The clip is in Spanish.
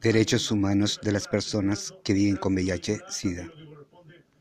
Derechos humanos de las personas que viven con VIH-Sida.